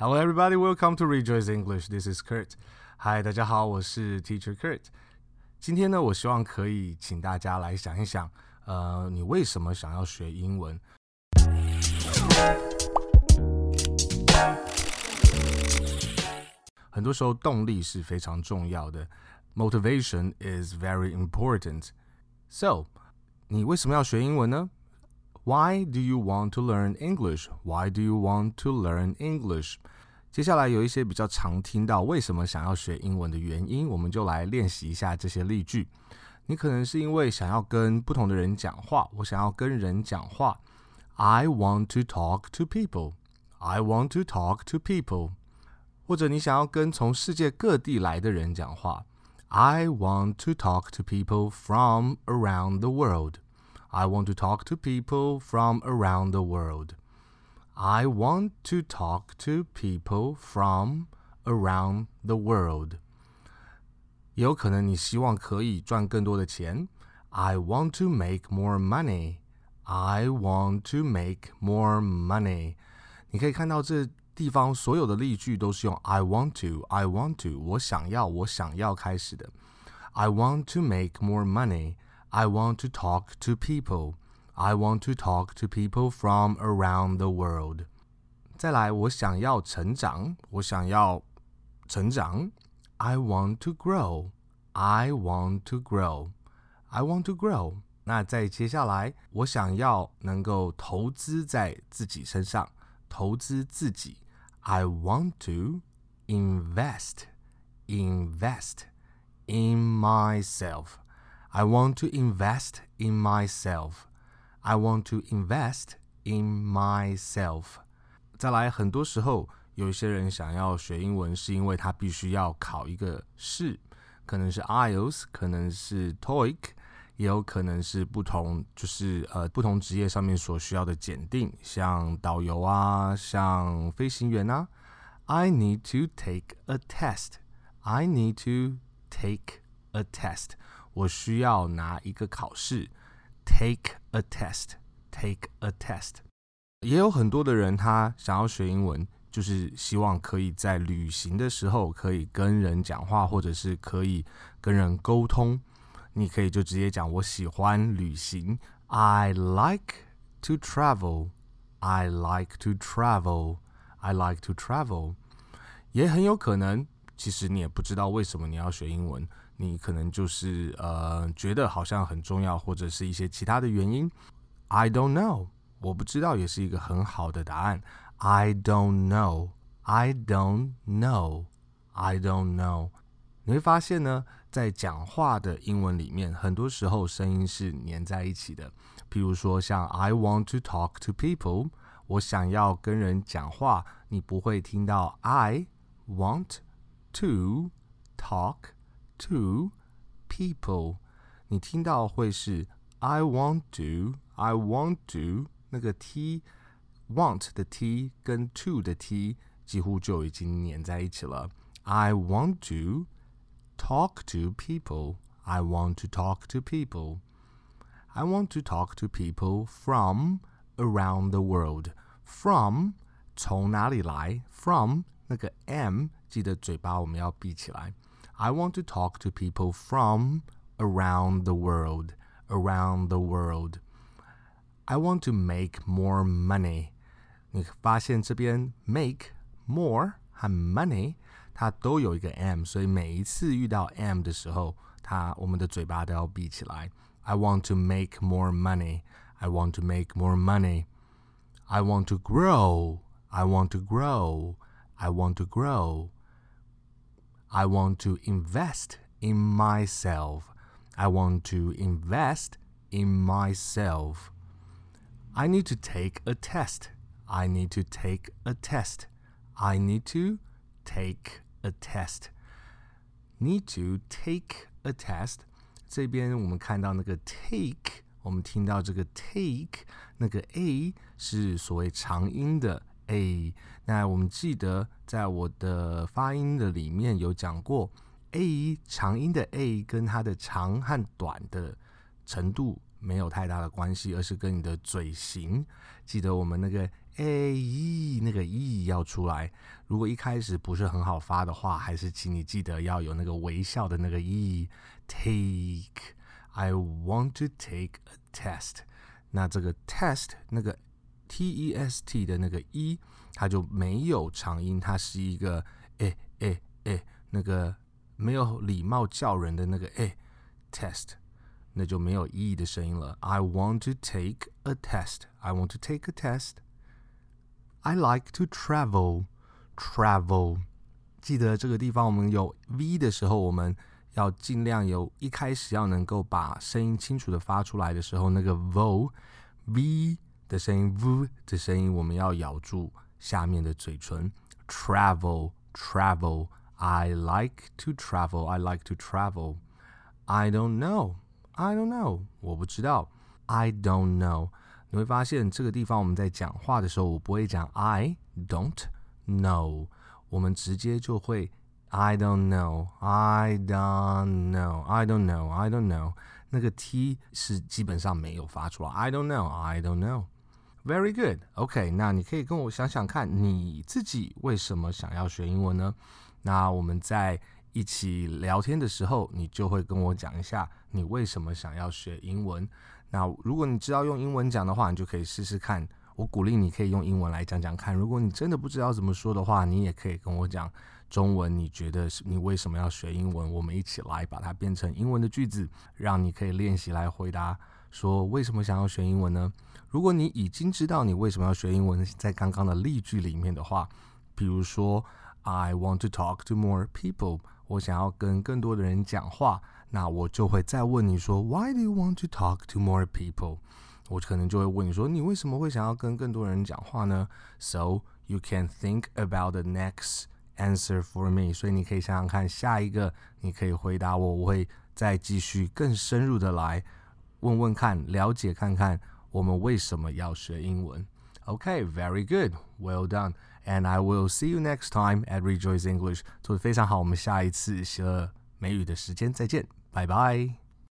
Hello, everybody. Welcome to Rejoice English. This is Kurt. Hi，大家好，我是 Teacher Kurt。今天呢，我希望可以请大家来想一想，呃，你为什么想要学英文？很多时候，动力是非常重要的。Motivation is very important. So，你为什么要学英文呢 ？Why do you want to learn English? Why do you want to learn English? 接下来有一些比较常听到为什么想要学英文的原因，我们就来练习一下这些例句。你可能是因为想要跟不同的人讲话，我想要跟人讲话。I want to talk to people. I want to talk to people. 或者你想要跟从世界各地来的人讲话。I want to talk to people from around the world. I want to talk to people from around the world. I want to talk to people from around the world. 也有可能你希望可以赚更多的钱。I want to make more money. I want to make more money. 你可以看到这地方所有的例句都是用 I want to, I want to，我想要，我想要开始的。I want to make more money. I want to talk to people. I want to talk to people from around the world. 再来，我想要成长，我想要成长。I want to grow. I want to grow. I want to grow. 那再接下来，我想要能够投资在自己身上，投资自己。I want to invest, invest in myself. I want to invest in myself. I want to invest in myself. 再来，很多时候有一些人想要学英文，是因为他必须要考一个试，可能是 IELTS，可能是 TOEIC，也有可能是不同，就是呃不同职业上面所需要的检定，像导游啊，像飞行员啊。I need to take a test. I need to take a test. 我需要拿一个考试，take a test，take a test。也有很多的人，他想要学英文，就是希望可以在旅行的时候可以跟人讲话，或者是可以跟人沟通。你可以就直接讲我喜欢旅行，I like to travel。I like to travel。I like to travel。也很有可能，其实你也不知道为什么你要学英文。你可能就是呃觉得好像很重要，或者是一些其他的原因。I don't know，我不知道，也是一个很好的答案。I don't know，I don't know，I don't know。你会发现呢，在讲话的英文里面，很多时候声音是粘在一起的。譬如说，像 I want to talk to people，我想要跟人讲话，你不会听到 I want to talk。to people，你听到会是 I want to I want to 那个 t want 的 t 跟 to 的 t 几乎就已经粘在一起了。I want to talk to people. I want to talk to people. I want to talk to people from around the world. From 从哪里来？From 那个 m 记得嘴巴我们要闭起来。 I want to talk to people from around the world. Around the world. I want to make more money. 你发现这边 make more 和 money 它都有一个 m，所以每一次遇到 m 的时候，它我们的嘴巴都要闭起来。I want to make more money. I want to make more money. I want to grow. I want to grow. I want to grow. I want to invest in myself. I want to invest in myself. I need to take a test. I need to take a test. I need to take a test. Need to take a test. 这边我们看到那个 take，我们听到这个 take，那个 a 是所谓长音的 a。那我们记得，在我的发音的里面有讲过，a 长音的 a 跟它的长和短的程度没有太大的关系，而是跟你的嘴型。记得我们那个 a e 那个 e 要出来。如果一开始不是很好发的话，还是请你记得要有那个微笑的那个 e。Take, I want to take a test。那这个 test 那个 t e s t 的那个 e，它就没有长音，它是一个诶诶诶，那个没有礼貌叫人的那个诶 test，那就没有 e 的声音了。I want to take a test. I want to take a test. I like to travel. Travel，记得这个地方我们有 v 的时候，我们要尽量有一开始要能够把声音清楚的发出来的时候，那个 vo，v 的声音的声音，我们要咬住下面的嘴唇。Travel, travel. I like to travel. I like to travel. I don't know. I don't know. 我不知道。I don't know. 你会发现这个地方我们在讲话的时候，我不会讲 I don't know，我们直接就会 I don't know, I don't know, I don't know, I don't know，那个 T 是基本上没有发出来。I don't know. I don't know。Very good. OK，那你可以跟我想想看，你自己为什么想要学英文呢？那我们在一起聊天的时候，你就会跟我讲一下你为什么想要学英文。那如果你知道用英文讲的话，你就可以试试看。我鼓励你可以用英文来讲讲看。如果你真的不知道怎么说的话，你也可以跟我讲中文。你觉得是你为什么要学英文？我们一起来把它变成英文的句子，让你可以练习来回答说为什么想要学英文呢？如果你已经知道你为什么要学英文，在刚刚的例句里面的话，比如说 I want to talk to more people，我想要跟更多的人讲话，那我就会再问你说 Why do you want to talk to more people？我可能就会问你说，你为什么会想要跟更多人讲话呢？So you can think about the next answer for me。所以你可以想想看，下一个你可以回答我，我会再继续更深入的来问问看，了解看看我们为什么要学英文。？OK，very good, well done, and I will see you next time at Rejoice English。做的非常好，我们下一次学美语的时间再见，拜拜。